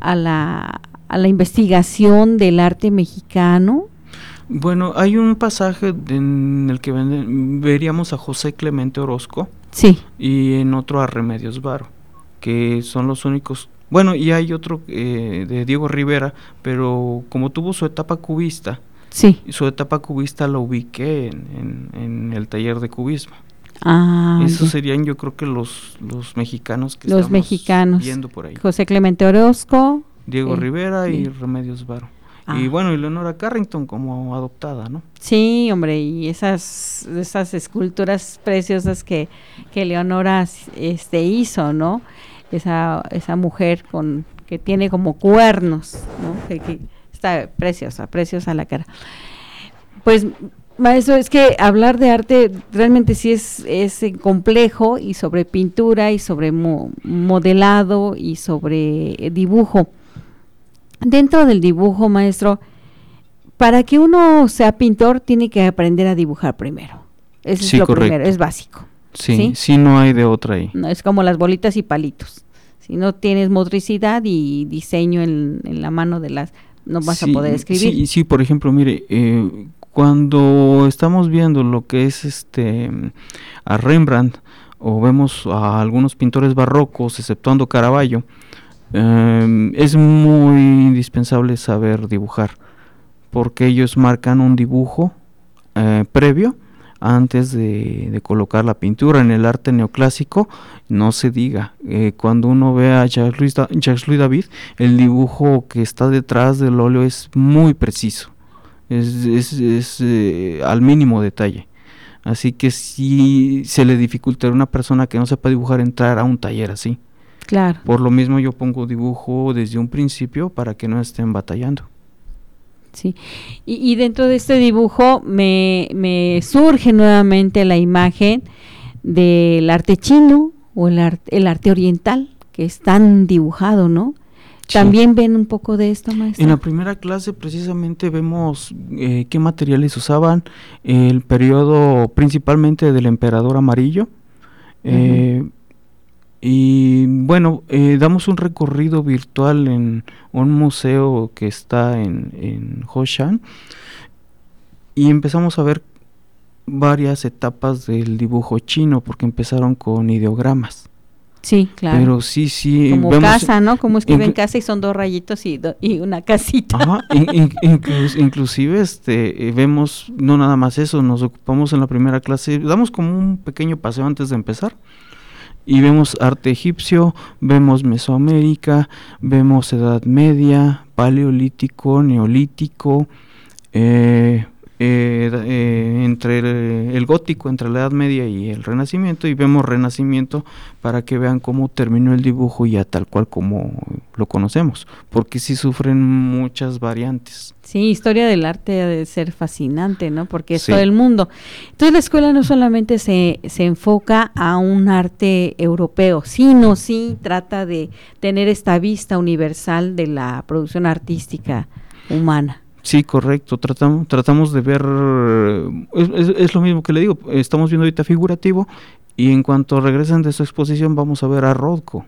a, la, a la investigación del arte mexicano? Bueno, hay un pasaje en el que veríamos a José Clemente Orozco. Sí. Y en otro a Remedios Varo, que son los únicos. Bueno, y hay otro eh, de Diego Rivera, pero como tuvo su etapa cubista, sí. su etapa cubista la ubiqué en, el taller de cubismo. Ah, Esos serían yo creo que los, los mexicanos que los mexicanos. viendo por ahí. José Clemente Orozco. Diego eh, Rivera y Remedios Varo. Y ah. bueno, y Leonora Carrington como adoptada, ¿no? Sí, hombre, y esas, esas esculturas preciosas que, que Leonora este, hizo, ¿no? Esa, esa mujer con que tiene como cuernos, ¿no? Que, está preciosa, preciosa la cara. Pues Maestro, es que hablar de arte realmente sí es, es complejo y sobre pintura y sobre modelado y sobre dibujo dentro del dibujo, maestro, para que uno sea pintor tiene que aprender a dibujar primero. Eso es lo primero, es básico. Sí, sí, no hay de otra ahí. No, es como las bolitas y palitos. Si no tienes motricidad y diseño en, la mano de las, no vas a poder escribir. Sí, sí, por ejemplo, mire, eh, cuando estamos viendo lo que es este a Rembrandt o vemos a algunos pintores barrocos, exceptuando Caravaggio, Em, es muy indispensable saber dibujar porque ellos marcan un dibujo eh, previo antes de, colocar la pintura. En el arte neoclásico no se diga. Eh, cuando uno ve a Jacques Louis, David, el dibujo que está detrás del óleo es muy preciso. Es, eh, al mínimo detalle. Así que si se le dificulta a una persona que no sepa dibujar entrar a un taller así. Claro. Por lo mismo yo pongo dibujo desde un principio para que no estén batallando. Sí, y, dentro de este dibujo me, me, surge nuevamente la imagen del arte chino o el, arte, el arte oriental, que es tan dibujado, ¿no? ¿También ven un poco de esto, maestro? En la primera clase precisamente vemos eh, qué materiales usaban, el periodo principalmente del emperador amarillo, eh, y bueno, eh, damos un recorrido virtual en un museo que está en, en Hoshan y empezamos a ver varias etapas del dibujo chino porque empezaron con ideogramas. Sí, claro. Pero sí, sí. Como casa, ¿no? Como escriben casa y son dos rayitos y, y una casita. Ajá, inclusive este, eh, vemos, no nada más eso, nos ocupamos en la primera clase, damos como un pequeño paseo antes de empezar y vemos arte egipcio, vemos Mesoamérica, vemos Edad Media, Paleolítico, Neolítico, eh, eh, eh, entre el, gótico, entre la Edad Media y el Renacimiento, y vemos Renacimiento para que vean cómo terminó el dibujo ya tal cual como lo conocemos, porque sí sufren muchas variantes. Sí, historia del arte ha de ser fascinante, ¿no? Porque es todo el mundo. Entonces la escuela no solamente se, se enfoca a un arte europeo, sino sí trata de tener esta vista universal de la producción artística humana. Sí, correcto. Tratamos, tratamos de ver, es, lo mismo que le digo, estamos viendo ahorita figurativo y en cuanto regresen de su exposición vamos a ver a Rodko.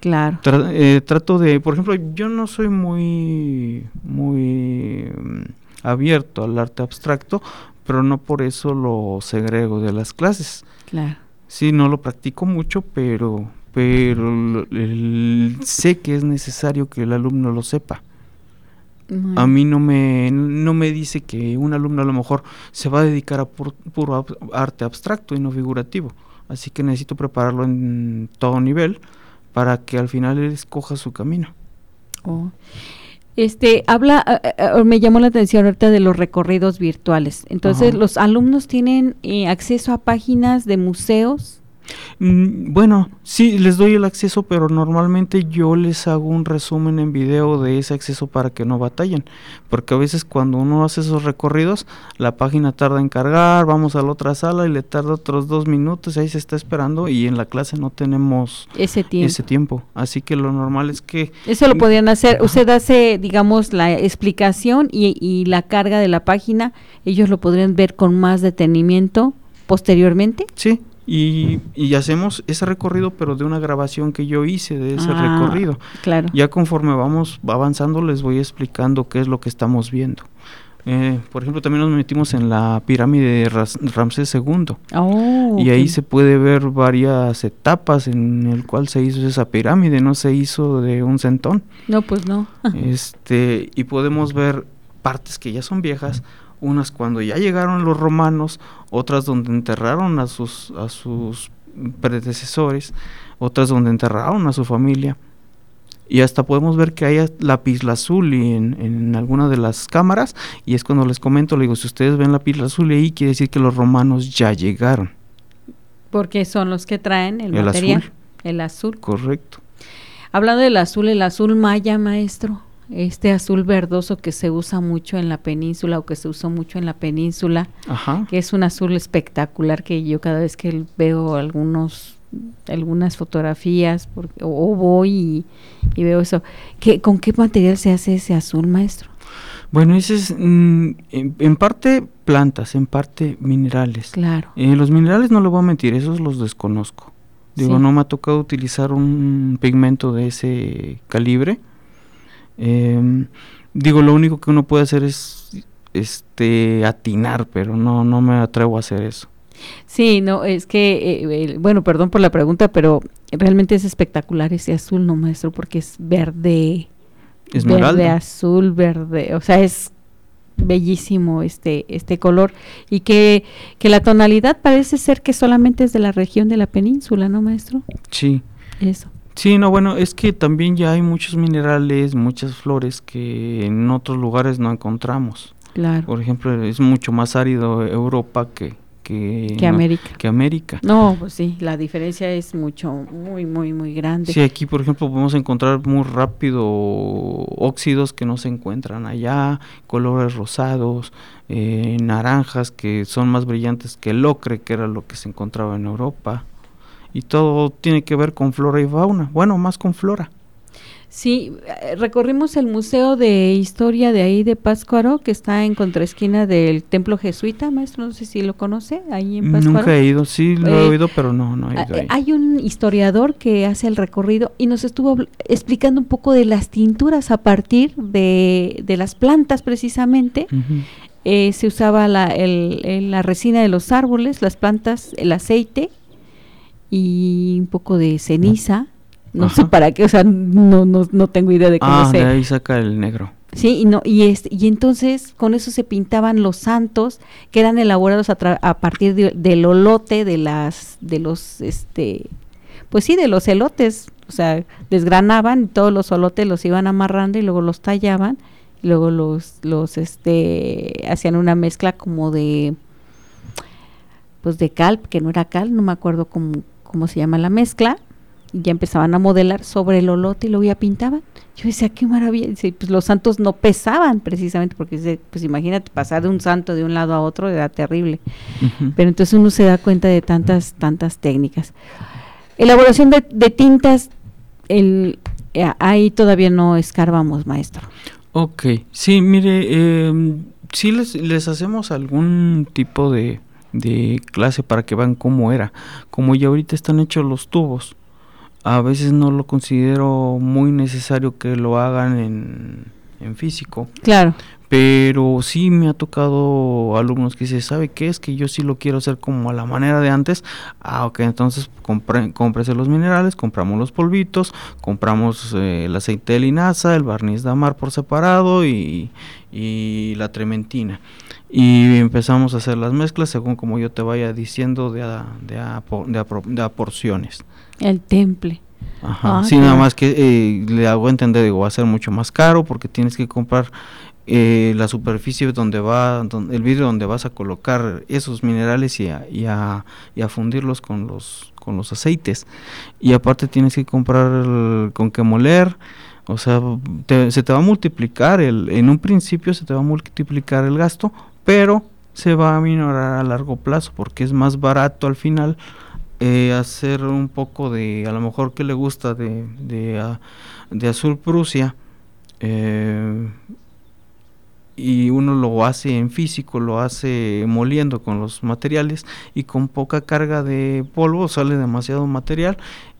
Claro. Eh, trato de, por ejemplo, yo no soy muy, muy mm, abierto al arte abstracto, pero no por eso lo segrego de las clases. Claro. Sí, no lo practico mucho, pero, pero sé que es necesario que el alumno lo sepa. A mí no me, no me dice que un alumno a lo mejor se va a dedicar a puro arte abstracto y no figurativo. Así que necesito prepararlo en todo nivel para que al final él escoja su camino. Oh. Este, habla, eh, eh, me llamó la atención ahorita de los recorridos virtuales. Entonces, ¿los alumnos tienen eh, acceso a páginas de museos Mm, bueno, sí, les doy el acceso, pero normalmente yo les hago un resumen en video de ese acceso para que no batallen. Porque a veces cuando uno hace esos recorridos, la página tarda en cargar, vamos a la otra sala y le tarda otros dos minutos, ahí se está esperando y en la clase no tenemos ese tiempo. Ese tiempo. Así que lo normal es que... Eso lo podían hacer. Usted hace, digamos, la explicación y, y la carga de la página, ellos lo podrían ver con más detenimiento posteriormente. Sí, y, y, hacemos ese recorrido pero de una grabación que yo hice de ese ah, recorrido. Claro. Ya conforme vamos avanzando les voy explicando qué es lo que estamos viendo. Eh, por ejemplo, también nos metimos en la pirámide de Ramsés II. Oh, y ahí se puede ver varias etapas en el cual se hizo esa pirámide, no se hizo de un centón. No, pues no. <laughs> este, y podemos ver partes que ya son viejas, unas cuando ya llegaron los romanos, otras donde enterraron a sus, a sus predecesores, otras donde enterraron a su familia. Y hasta podemos ver que hay azul en, en alguna de las cámaras. Y es cuando les comento, le digo, si ustedes ven la azul ahí, quiere decir que los romanos ya llegaron. Porque son los que traen el, material. Azul. El azul. Correcto. Hablando del azul, el azul maya, maestro este azul verdoso que se usa mucho en la península o que se usó mucho en la península, que es un azul espectacular que yo cada vez que veo algunos algunas fotografías o, voy y, veo eso. ¿Qué, ¿Con qué material se hace ese azul, maestro? Bueno, ese es mm, en, parte plantas, en parte minerales. Claro. Eh, los minerales no lo voy a mentir, esos los desconozco. Digo, no me ha tocado utilizar un pigmento de ese calibre Em, digo, lo único que uno puede hacer es este atinar, pero no, no me atrevo a hacer eso. Sí, no, es que, eh, bueno, perdón por la pregunta, pero realmente es espectacular ese azul, no maestro, porque es verde, verde, azul, verde, o sea, es bellísimo este este color y que, que la tonalidad parece ser que solamente es de la región de la península, ¿no, maestro? Sí. Eso. Sí, no, bueno, es que también ya hay muchos minerales, muchas flores que en otros lugares no encontramos. Claro. Por ejemplo, es mucho más árido Europa que, que, América. Que América. No, pues sí, la diferencia es mucho, muy, muy, muy grande. Sí, aquí, por ejemplo, podemos encontrar muy rápido óxidos que no se encuentran allá, colores rosados, eh, naranjas que son más brillantes que el ocre, que era lo que se encontraba en Europa y todo tiene que ver con flora y fauna, bueno, más con flora. Sí, eh, recorrimos el Museo de Historia de ahí de Páscuaro, que está en contraesquina del Templo Jesuita, maestro, no sé si lo conoce, ahí en Páscuaro. Nunca he ido, sí lo he eh, oído, pero no, no he ido ahí. Hay un historiador que hace el recorrido y nos estuvo explicando un poco de las tinturas a partir de, de las plantas precisamente. Eh, se usaba la, el, la resina de los árboles, las plantas, el aceite y un poco de ceniza. No sé para qué, o sea, no, no, no tengo idea de cómo ah, se... de ahí saca el negro. Sí, y, no, y, este, y entonces con eso se pintaban los santos que eran elaborados a, a partir del olote de las, de los, este, pues sí, de los elotes, o sea, desgranaban todos los olotes los iban amarrando y luego los tallaban, y luego los, los, este, hacían una mezcla como de, pues de cal, que no era cal, no me acuerdo cómo, cómo se llama la mezcla, y ya empezaban a modelar sobre el olote y luego ya pintaban. Yo decía, qué maravilla. pues los santos no pesaban precisamente, porque pues imagínate, pasar de un santo de un lado a otro era terrible. Pero entonces uno se da cuenta de tantas, tantas técnicas. Elaboración de, tintas, el, eh, ahí todavía no escarbamos, maestro. Ok, sí, mire, eh, sí les, les hacemos algún tipo de, de clase para que vean cómo era. Como ya ahorita están hechos los tubos, a veces no lo considero muy necesario que lo hagan en, en físico. Claro. Pero sí me ha tocado alumnos que dicen, ¿sabe qué? Es que yo sí lo quiero hacer como a la manera de antes. Ah, ok, entonces compre, cómprese los minerales, compramos los polvitos, compramos eh, el aceite de linaza, el barniz de amar por separado y, y la trementina y empezamos a hacer las mezclas según como yo te vaya diciendo de a, de a, de porciones. El temple. Ajá. Ah, sí, nada más que eh, le hago entender, digo, va a ser mucho más caro porque tienes que comprar eh, la superficie donde va, el vidrio donde vas a colocar esos minerales y a, y a, y a fundirlos con los, con los aceites. Y aparte tienes que comprar con qué moler. O sea, se te va a multiplicar, el, en un principio se te va a multiplicar el gasto, pero se va a minorar a largo plazo porque es más barato al final eh, hacer un poco de, a lo mejor que le gusta de, de, ah, de azul Prusia, eh, y uno lo hace en físico, lo hace moliendo con los materiales y con poca carga de polvo sale demasiado material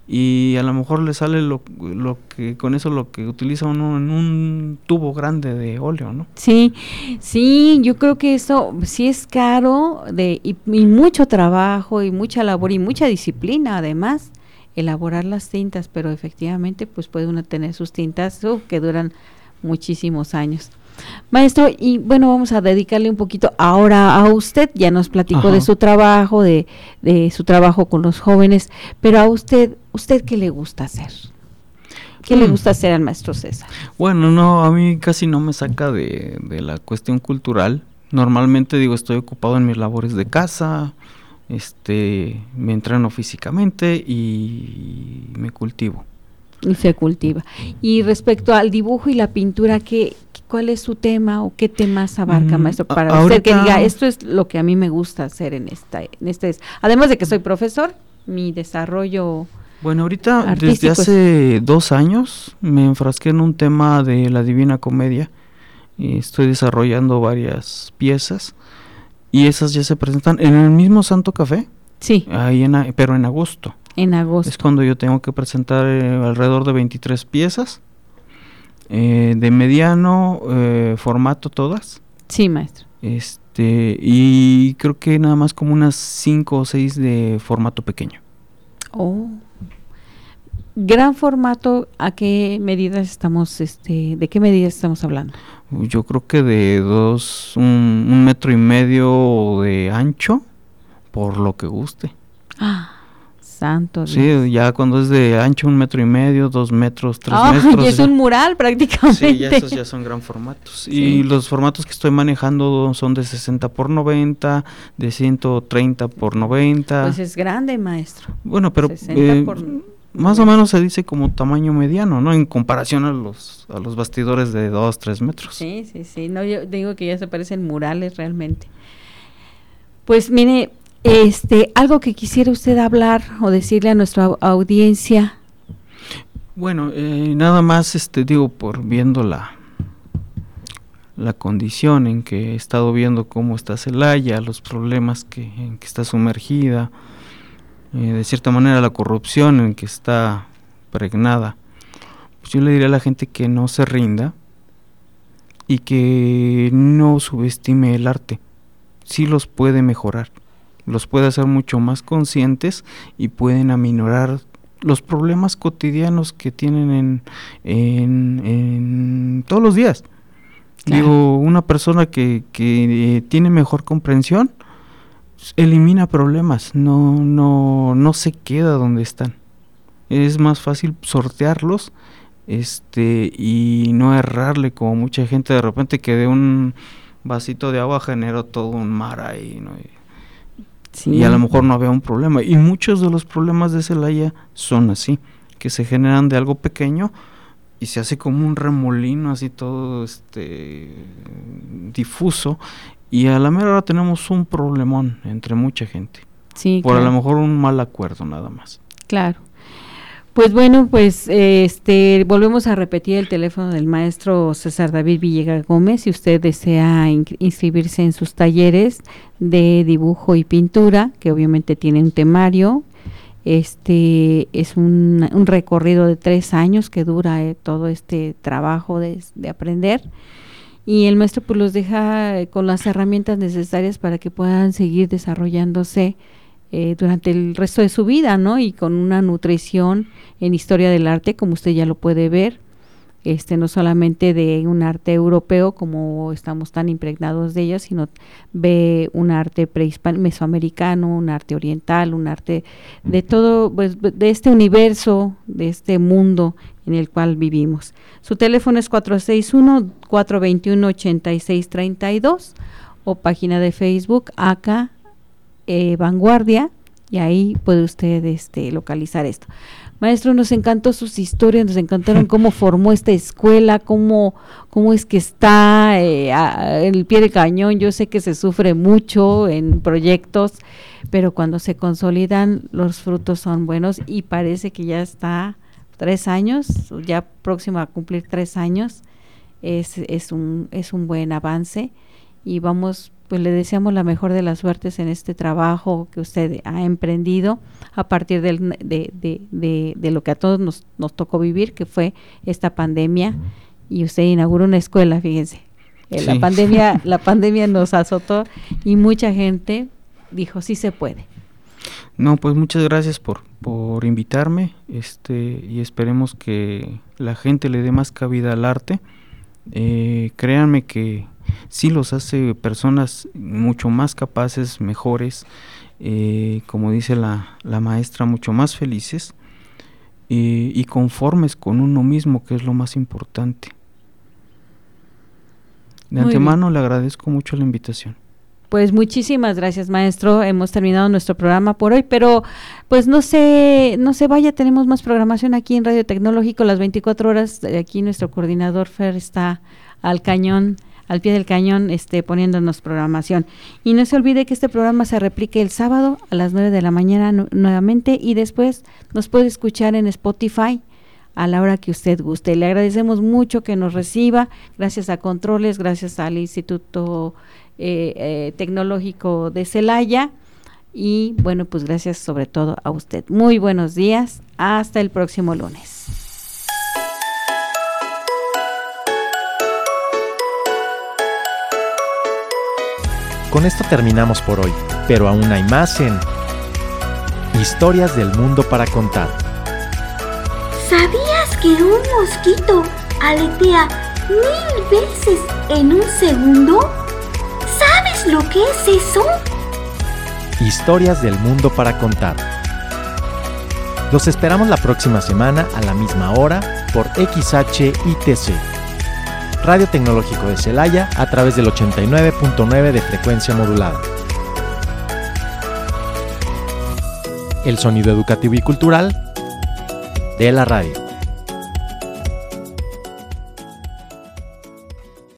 y a lo mejor le sale lo, lo que con eso lo que utiliza uno en un tubo grande de óleo, ¿no? Sí, sí, yo creo que eso sí es caro de y, mucho trabajo y mucha labor y mucha disciplina además elaborar las tintas, pero efectivamente pues puede uno tener sus tintas que duran muchísimos años. Maestro, y bueno, vamos a dedicarle un poquito ahora a usted, ya nos platicó de su trabajo, de, de, su trabajo con los jóvenes, pero a usted, ¿usted qué le gusta hacer? ¿Qué le mm. gusta hacer al maestro César? Bueno, no, a mí casi no me saca de, de la cuestión cultural. Normalmente digo, estoy ocupado en mis labores de casa, este, me entreno físicamente y me cultivo. Y se cultiva. Y respecto al dibujo y la pintura, ¿qué, ¿cuál es su tema o qué temas abarca, mm, maestro? Para usted que diga, esto es lo que a mí me gusta hacer en esta, en este, además de que soy profesor, mi desarrollo. Bueno, ahorita desde hace dos años me enfrasqué en un tema de la Divina Comedia y estoy desarrollando varias piezas y esas ya se presentan en el mismo Santo Café. Sí. Ahí en, pero en agosto. En agosto. Es cuando yo tengo que presentar eh, alrededor de 23 piezas. Eh, de mediano eh, formato todas. Sí, maestro. Este, y creo que nada más como unas 5 o 6 de formato pequeño. Oh. Gran formato, ¿a qué medidas estamos, este, de qué medidas estamos hablando? Yo creo que de dos, un, un metro y medio de ancho, por lo que guste. Ah. Santo. Sí, ya cuando es de ancho un metro y medio, dos metros, tres ah, <laughs> metros. Y es un mural prácticamente. Sí, ya esos ya son gran formatos. Y los formatos que estoy manejando son de 60 por 90, de 130 por 90. Pues es grande, maestro. Bueno, pero eh, más o menos se dice como tamaño mediano, ¿no? En comparación a los a los bastidores de 2, 3 metros. Sí, sí, sí. No, yo digo que ya se parecen murales realmente. Pues mire, este, algo que quisiera usted hablar o decirle a nuestra audiencia. Bueno, eh, nada más, este, digo, por viendo la, la condición en que he estado viendo cómo está Celaya, los problemas que, en que está sumergida, eh, de cierta manera la corrupción en que está pregnada, pues yo le diría a la gente que no se rinda y que no subestime el arte, sí los puede mejorar los puede hacer mucho más conscientes y pueden aminorar los problemas cotidianos que tienen en, en, todos los días. Digo, una persona que, que eh, tiene mejor comprensión elimina problemas, no, no, no se queda donde están. Es más fácil sortearlos este y no errarle como mucha gente de repente que de un vasito de agua generó todo un mar ahí, ¿no? y a lo mejor no había un problema. Y muchos de los problemas de Celaya son así, que se generan de algo pequeño y se hace como un remolino así todo este difuso y a la mera hora tenemos un problemón entre mucha gente. Sí, por a lo mejor un mal acuerdo nada más. Claro. Pues bueno, pues este volvemos a repetir el teléfono del maestro César David Villegas Gómez si usted desea inscribirse en sus talleres de dibujo y pintura, que obviamente tiene un temario. Este es un, recorrido de tres años que dura eh, todo este trabajo de, de, aprender y el maestro pues los deja eh, con las herramientas necesarias para que puedan seguir desarrollándose eh, durante el resto de su vida, ¿no? Y con una nutrición en historia del arte, como usted ya lo puede ver, este no solamente de un arte europeo como estamos tan impregnados de ello, sino ve un arte mesoamericano, un arte oriental, un arte de todo, pues, de este universo, de este mundo en el cual vivimos. Su teléfono es 461-421-8632 o página de Facebook acá eh, Vanguardia y ahí puede usted este, localizar esto. Maestro, nos encantó sus historias, nos encantaron cómo <laughs> formó esta escuela, cómo, cómo es que está eh, en el pie del cañón. Yo sé que se sufre mucho en proyectos, pero cuando se consolidan los frutos son buenos y parece que ya está tres años, ya próximo a cumplir tres años. Es, es, un, es un buen avance y vamos pues le deseamos la mejor de las suertes en este trabajo que usted ha emprendido a partir del, de, de, de, lo que a todos nos, nos tocó vivir, que fue esta pandemia, y usted inauguró una escuela, fíjense. Eh, la pandemia, <laughs> la pandemia nos azotó y mucha gente dijo sí se puede. No, pues muchas gracias por, por invitarme, este, y esperemos que la gente le dé más cabida al arte. Eh, créanme que sí los hace personas mucho más capaces, mejores, eh, como dice la, maestra, mucho más felices eh, y conformes con uno mismo, que es lo más importante. De antemano le agradezco mucho la invitación. Pues muchísimas gracias, maestro. Hemos terminado nuestro programa por hoy, pero pues no se no se vaya, tenemos más programación aquí en Radio Tecnológico las 24 horas. Aquí nuestro coordinador Fer está al cañón al pie del cañón este, poniéndonos programación. Y no se olvide que este programa se replique el sábado a las 9 de la mañana nuevamente y después nos puede escuchar en Spotify a la hora que usted guste. Le agradecemos mucho que nos reciba, gracias a Controles, gracias al Instituto eh, eh, Tecnológico de Celaya y bueno, pues gracias sobre todo a usted. Muy buenos días, hasta el próximo lunes. Con esto terminamos por hoy, pero aún hay más en Historias del Mundo para Contar. ¿Sabías que un mosquito aletea mil veces en un segundo? ¿Sabes lo que es eso? Historias del Mundo para Contar. Los esperamos la próxima semana a la misma hora por XHITC. Radio Tecnológico de Celaya a través del 89.9 de frecuencia modulada. El sonido educativo y cultural de la radio.